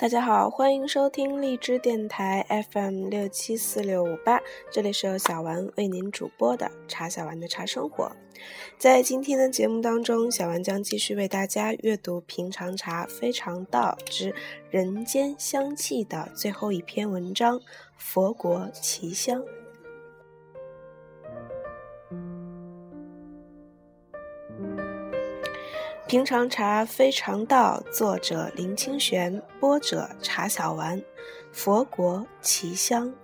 大家好，欢迎收听荔枝电台 FM 六七四六五八，这里是由小丸为您主播的茶小丸的茶生活。在今天的节目当中，小丸将继续为大家阅读《平常茶非常道之人间香气》的最后一篇文章《佛国奇香》。平常茶非常道，作者林清玄，播者茶小丸。佛国奇香，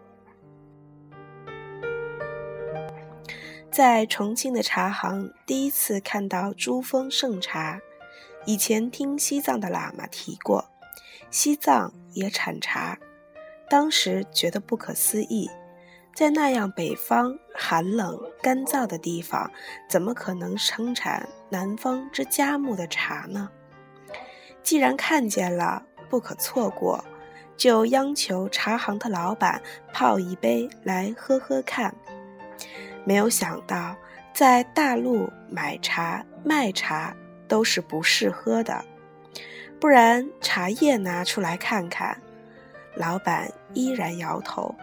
在重庆的茶行第一次看到珠峰圣茶。以前听西藏的喇嘛提过，西藏也产茶，当时觉得不可思议。在那样北方寒冷干燥的地方，怎么可能生产南方之佳木的茶呢？既然看见了，不可错过，就央求茶行的老板泡一杯来喝喝看。没有想到，在大陆买茶卖茶都是不适喝的，不然茶叶拿出来看看。老板依然摇头。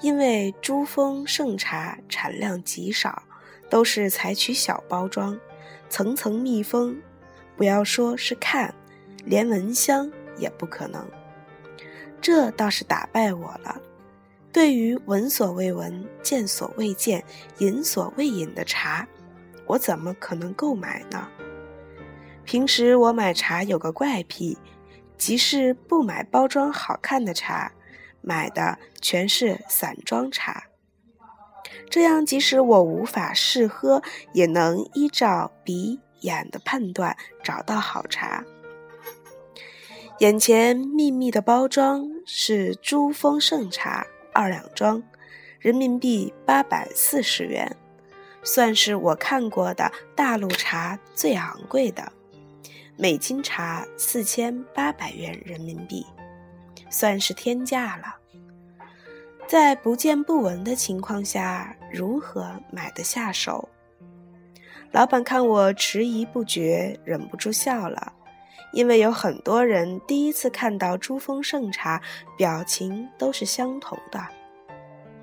因为珠峰盛茶产量极少，都是采取小包装，层层密封，不要说是看，连闻香也不可能。这倒是打败我了。对于闻所未闻、见所未见、饮所未饮的茶，我怎么可能购买呢？平时我买茶有个怪癖，即是不买包装好看的茶。买的全是散装茶，这样即使我无法试喝，也能依照鼻眼的判断找到好茶。眼前密密的包装是珠峰盛茶二两装，人民币八百四十元，算是我看过的大陆茶最昂贵的，每斤茶四千八百元人民币。算是天价了，在不见不闻的情况下，如何买得下手？老板看我迟疑不决，忍不住笑了，因为有很多人第一次看到珠峰盛茶，表情都是相同的。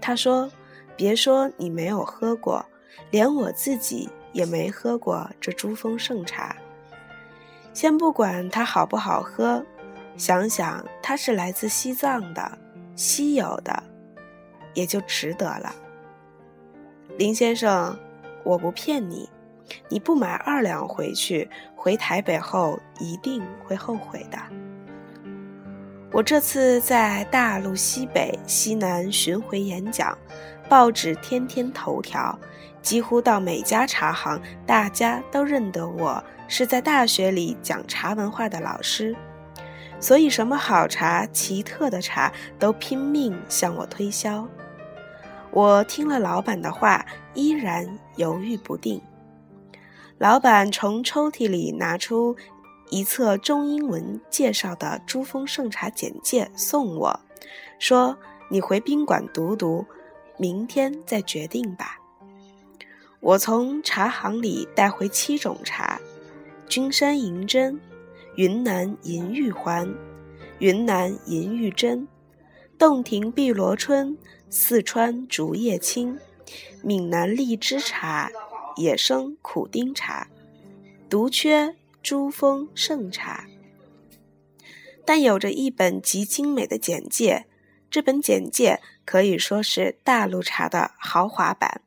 他说：“别说你没有喝过，连我自己也没喝过这珠峰盛茶。先不管它好不好喝。”想想它是来自西藏的，稀有的，也就值得了。林先生，我不骗你，你不买二两回去，回台北后一定会后悔的。我这次在大陆西北、西南巡回演讲，报纸天天头条，几乎到每家茶行，大家都认得我是在大学里讲茶文化的老师。所以，什么好茶、奇特的茶都拼命向我推销。我听了老板的话，依然犹豫不定。老板从抽屉里拿出一册中英文介绍的珠峰盛茶简介送我，说：“你回宾馆读读，明天再决定吧。”我从茶行里带回七种茶：君山银针。云南银玉环、云南银玉针、洞庭碧螺春、四川竹叶青、闽南荔枝茶、野生苦丁茶，独缺珠峰盛茶。但有着一本极精美的简介，这本简介可以说是大陆茶的豪华版，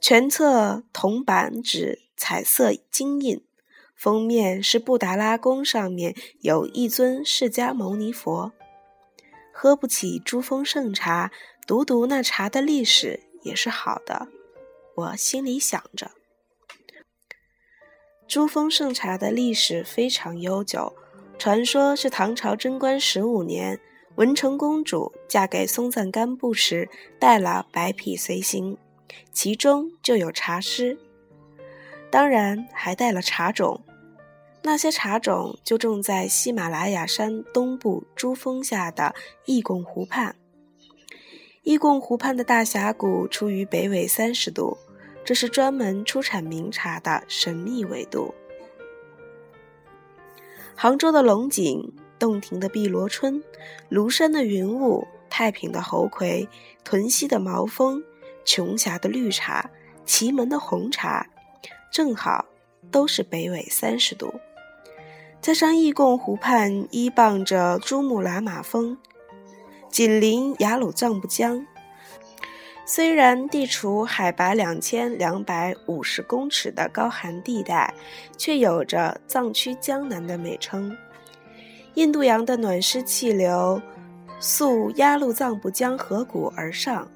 全册铜版纸，彩色金印。封面是布达拉宫上面有一尊释迦牟尼佛。喝不起珠峰圣茶，读读那茶的历史也是好的。我心里想着，珠峰圣茶的历史非常悠久，传说是唐朝贞观十五年，文成公主嫁给松赞干布时带了白匹随行，其中就有茶师，当然还带了茶种。那些茶种就种在喜马拉雅山东部珠峰下的义贡湖畔。义贡湖畔的大峡谷处于北纬三十度，这是专门出产名茶的神秘纬度。杭州的龙井洞庭的碧螺春，庐山的云雾，太平的猴魁，屯溪的毛峰，琼峡的绿茶，祁门的红茶，正好都是北纬三十度。加上易贡湖畔依傍着珠穆朗玛峰，紧邻雅鲁藏布江。虽然地处海拔两千两百五十公尺的高寒地带，却有着“藏区江南”的美称。印度洋的暖湿气流溯鸭绿藏布江河谷而上，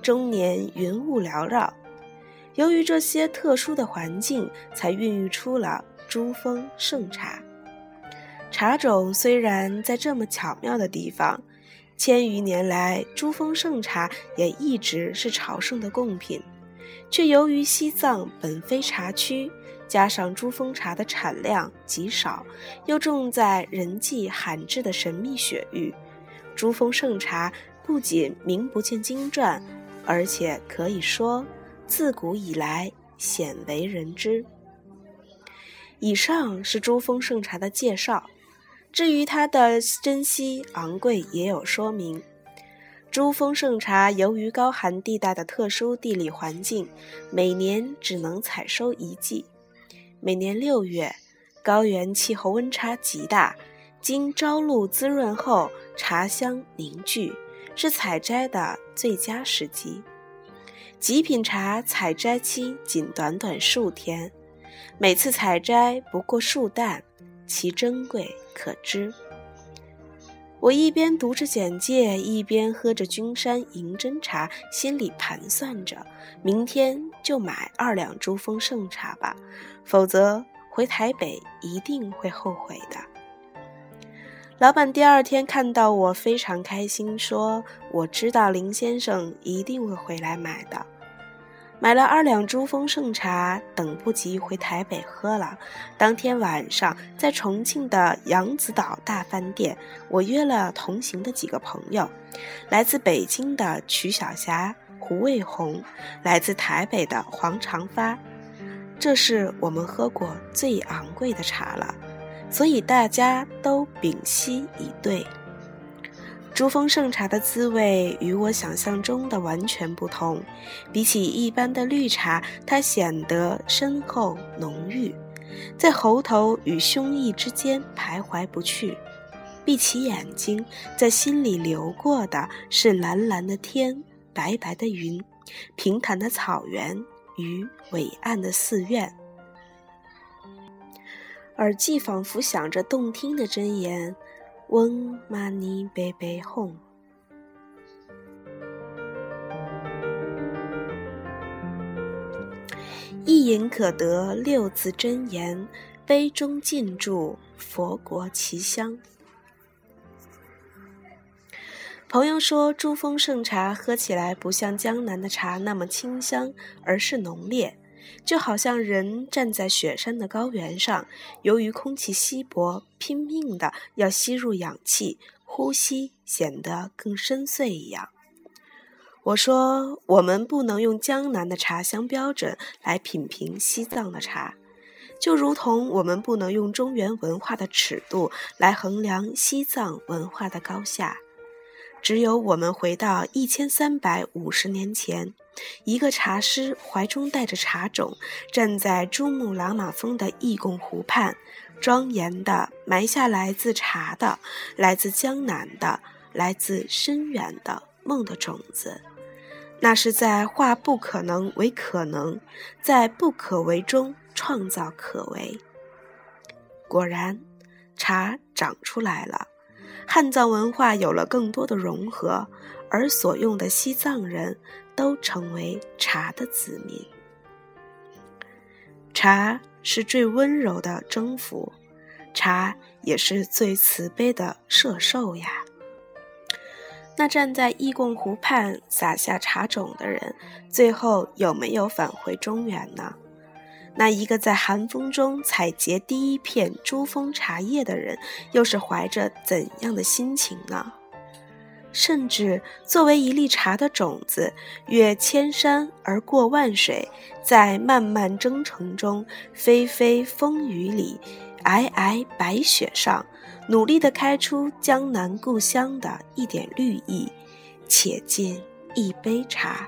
终年云雾缭绕。由于这些特殊的环境，才孕育出了珠峰圣茶。茶种虽然在这么巧妙的地方。千余年来，珠峰圣茶也一直是朝圣的贡品，却由于西藏本非茶区，加上珠峰茶的产量极少，又重在人迹罕至的神秘雪域，珠峰圣茶不仅名不见经传，而且可以说自古以来鲜为人知。以上是珠峰圣茶的介绍。至于它的珍稀昂贵，也有说明。珠峰圣茶由于高寒地带的特殊地理环境，每年只能采收一季。每年六月，高原气候温差极大，经朝露滋润后，茶香凝聚，是采摘的最佳时机。极品茶采摘期仅短短数天，每次采摘不过数担。其珍贵可知。我一边读着简介，一边喝着君山银针茶，心里盘算着：明天就买二两珠峰圣茶吧，否则回台北一定会后悔的。老板第二天看到我，非常开心，说：“我知道林先生一定会回来买的。”买了二两珠峰圣茶，等不及回台北喝了。当天晚上，在重庆的扬子岛大饭店，我约了同行的几个朋友，来自北京的曲小霞、胡卫红，来自台北的黄长发。这是我们喝过最昂贵的茶了，所以大家都屏息以对。珠峰圣茶的滋味与我想象中的完全不同，比起一般的绿茶，它显得深厚浓郁，在喉头与胸臆之间徘徊不去。闭起眼睛，在心里流过的是蓝蓝的天、白白的云、平坦的草原与伟岸的寺院，耳际仿佛响着动听的箴言。问玛尼贝贝哄，一饮可得六字真言，杯中尽注佛国奇香。朋友说，珠峰圣茶喝起来不像江南的茶那么清香，而是浓烈。就好像人站在雪山的高原上，由于空气稀薄，拼命的要吸入氧气，呼吸显得更深邃一样。我说，我们不能用江南的茶香标准来品评西藏的茶，就如同我们不能用中原文化的尺度来衡量西藏文化的高下。只有我们回到一千三百五十年前。一个茶师怀中带着茶种，站在珠穆朗玛峰的义贡湖畔，庄严地埋下来自茶的、来自江南的、来自深远的梦的种子。那是在化不可能为可能，在不可为中创造可为。果然，茶长出来了，汉藏文化有了更多的融合，而所用的西藏人。都成为茶的子民。茶是最温柔的征服，茶也是最慈悲的摄受呀。那站在义贡湖畔撒下茶种的人，最后有没有返回中原呢？那一个在寒风中采撷第一片珠峰茶叶的人，又是怀着怎样的心情呢？甚至作为一粒茶的种子，越千山而过万水，在漫漫征程中，霏霏风雨里，皑皑白雪上，努力地开出江南故乡的一点绿意，且尽一杯茶。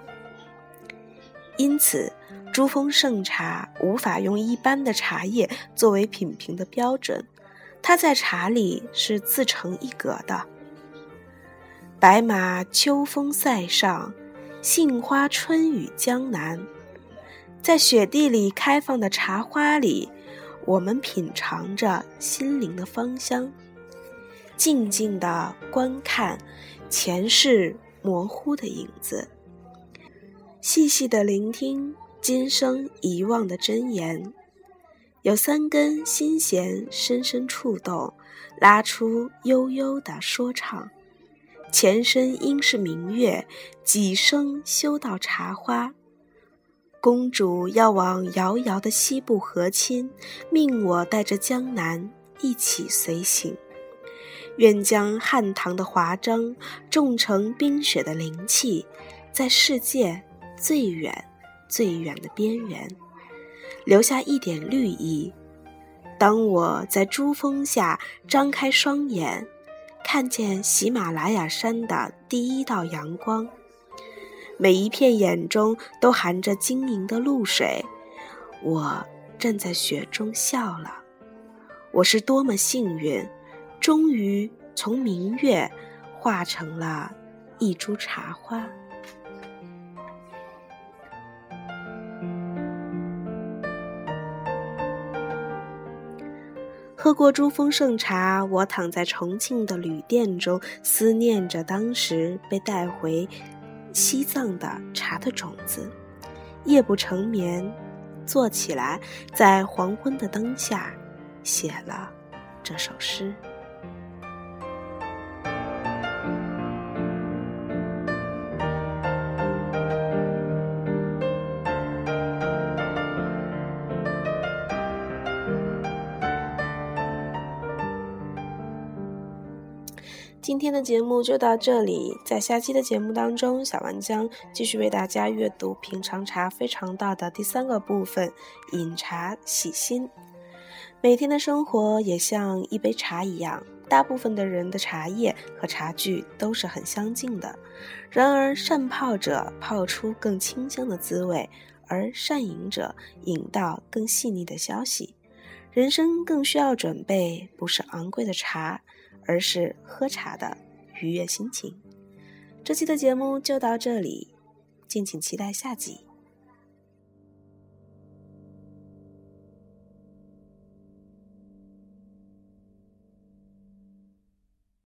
因此，珠峰盛茶无法用一般的茶叶作为品评的标准，它在茶里是自成一格的。白马秋风塞上，杏花春雨江南。在雪地里开放的茶花里，我们品尝着心灵的芳香，静静地观看前世模糊的影子，细细地聆听今生遗忘的真言。有三根心弦深深触动，拉出悠悠的说唱。前身应是明月，几生修到茶花。公主要往遥遥的西部和亲，命我带着江南一起随行。愿将汉唐的华章种成冰雪的灵气，在世界最远最远的边缘，留下一点绿意。当我在珠峰下张开双眼。看见喜马拉雅山的第一道阳光，每一片眼中都含着晶莹的露水。我站在雪中笑了，我是多么幸运，终于从明月化成了一株茶花。喝过珠峰圣茶，我躺在重庆的旅店中，思念着当时被带回西藏的茶的种子。夜不成眠，坐起来，在黄昏的灯下，写了这首诗。今天的节目就到这里，在下期的节目当中，小丸将继续为大家阅读《品尝茶非常道》的第三个部分——饮茶洗心。每天的生活也像一杯茶一样，大部分的人的茶叶和茶具都是很相近的。然而，善泡者泡出更清香的滋味，而善饮者饮到更细腻的消息。人生更需要准备不是昂贵的茶。而是喝茶的愉悦心情。这期的节目就到这里，敬请期待下集。